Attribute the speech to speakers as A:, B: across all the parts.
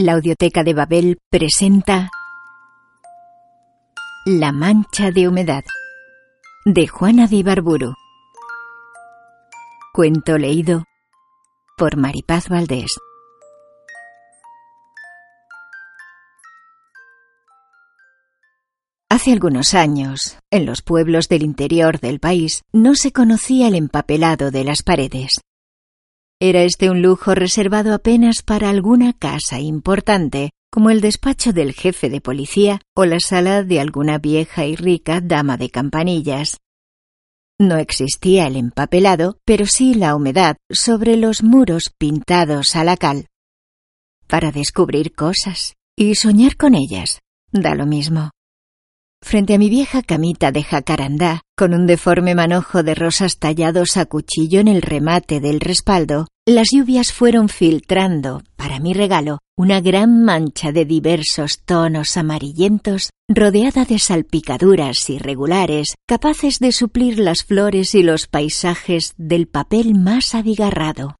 A: La Audioteca de Babel presenta La mancha de humedad de Juana de Ibarburu. Cuento leído por Maripaz Valdés. Hace algunos años, en los pueblos del interior del país, no se conocía el empapelado de las paredes. Era este un lujo reservado apenas para alguna casa importante, como el despacho del jefe de policía o la sala de alguna vieja y rica dama de campanillas. No existía el empapelado, pero sí la humedad sobre los muros pintados a la cal. Para descubrir cosas y soñar con ellas, da lo mismo. Frente a mi vieja camita de jacarandá, con un deforme manojo de rosas tallados a cuchillo en el remate del respaldo, las lluvias fueron filtrando, para mi regalo, una gran mancha de diversos tonos amarillentos, rodeada de salpicaduras irregulares, capaces de suplir las flores y los paisajes del papel más abigarrado.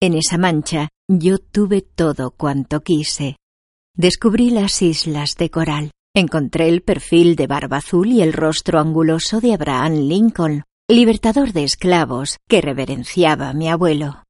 A: En esa mancha yo tuve todo cuanto quise. Descubrí las islas de coral, Encontré el perfil de barba azul y el rostro anguloso de Abraham Lincoln, libertador de esclavos que reverenciaba a mi abuelo.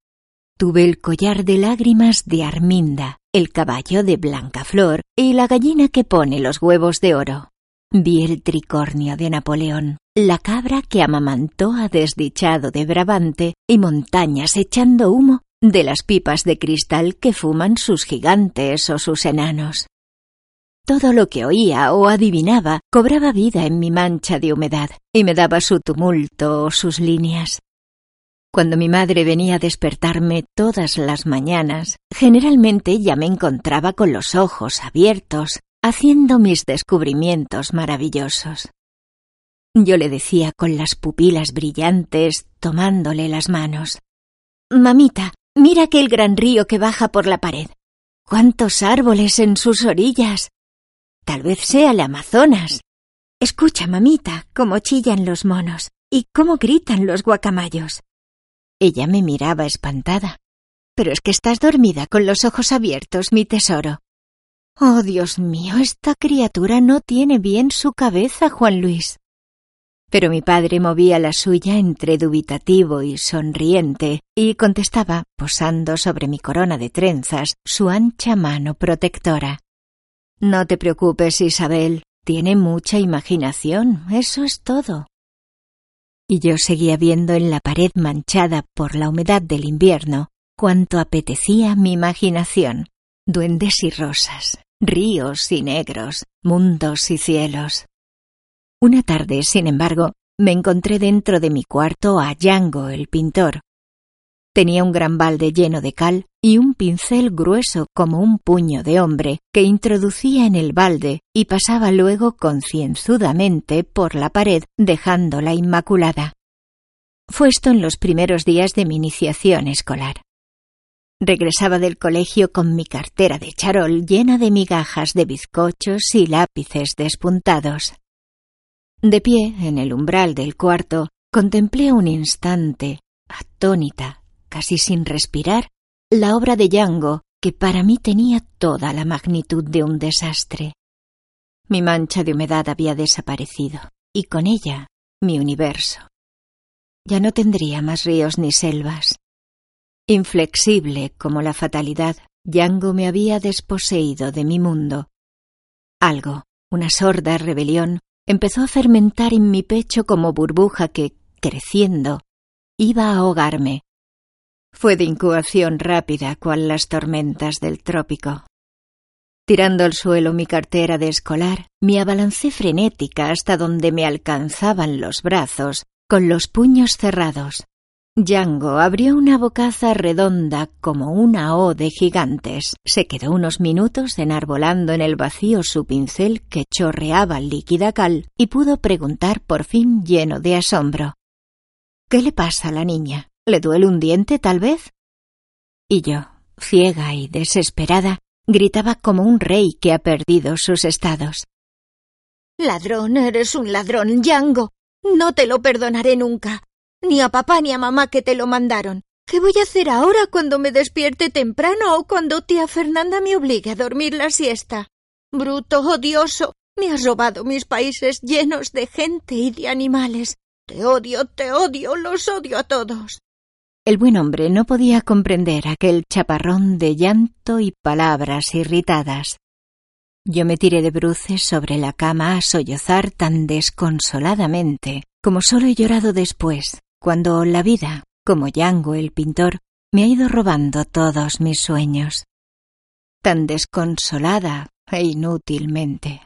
A: Tuve el collar de lágrimas de Arminda, el caballo de Blancaflor y la gallina que pone los huevos de oro. Vi el tricornio de Napoleón, la cabra que amamantó a desdichado de Brabante y montañas echando humo de las pipas de cristal que fuman sus gigantes o sus enanos. Todo lo que oía o adivinaba cobraba vida en mi mancha de humedad y me daba su tumulto o sus líneas. Cuando mi madre venía a despertarme todas las mañanas, generalmente ya me encontraba con los ojos abiertos, haciendo mis descubrimientos maravillosos. Yo le decía con las pupilas brillantes, tomándole las manos. Mamita, mira aquel gran río que baja por la pared. ¡Cuántos árboles en sus orillas! Tal vez sea el Amazonas. Escucha, mamita, cómo chillan los monos y cómo gritan los guacamayos. Ella me miraba espantada. Pero es que estás dormida con los ojos abiertos, mi tesoro. Oh, Dios mío, esta criatura no tiene bien su cabeza, Juan Luis. Pero mi padre movía la suya entre dubitativo y sonriente, y contestaba, posando sobre mi corona de trenzas, su ancha mano protectora. No te preocupes, Isabel. Tiene mucha imaginación, eso es todo. Y yo seguía viendo en la pared manchada por la humedad del invierno cuanto apetecía mi imaginación. Duendes y rosas, ríos y negros, mundos y cielos. Una tarde, sin embargo, me encontré dentro de mi cuarto a Django, el pintor, Tenía un gran balde lleno de cal y un pincel grueso como un puño de hombre que introducía en el balde y pasaba luego concienzudamente por la pared dejándola inmaculada. Fue esto en los primeros días de mi iniciación escolar. Regresaba del colegio con mi cartera de charol llena de migajas de bizcochos y lápices despuntados. De pie, en el umbral del cuarto, contemplé un instante, atónita, casi sin respirar, la obra de Yango, que para mí tenía toda la magnitud de un desastre. Mi mancha de humedad había desaparecido, y con ella mi universo. Ya no tendría más ríos ni selvas. Inflexible como la fatalidad, Yango me había desposeído de mi mundo. Algo, una sorda rebelión, empezó a fermentar en mi pecho como burbuja que, creciendo, iba a ahogarme, fue de incubación rápida cual las tormentas del trópico. Tirando al suelo mi cartera de escolar, me abalancé frenética hasta donde me alcanzaban los brazos, con los puños cerrados. Django abrió una bocaza redonda como una O de gigantes. Se quedó unos minutos enarbolando en el vacío su pincel que chorreaba líquida cal y pudo preguntar por fin lleno de asombro. ¿Qué le pasa a la niña? ¿Le duele un diente, tal vez? Y yo, ciega y desesperada, gritaba como un rey que ha perdido sus estados.
B: Ladrón, eres un ladrón, Django. No te lo perdonaré nunca ni a papá ni a mamá que te lo mandaron. ¿Qué voy a hacer ahora cuando me despierte temprano o cuando tía Fernanda me obligue a dormir la siesta? Bruto, odioso, me has robado mis países llenos de gente y de animales. Te odio, te odio, los odio a todos.
A: El buen hombre no podía comprender aquel chaparrón de llanto y palabras irritadas. Yo me tiré de bruces sobre la cama a sollozar tan desconsoladamente como solo he llorado después, cuando la vida, como Yango el pintor, me ha ido robando todos mis sueños, tan desconsolada e inútilmente.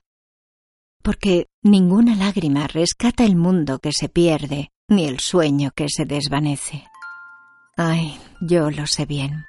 A: Porque ninguna lágrima rescata el mundo que se pierde, ni el sueño que se desvanece. Ay, yo lo sé bien.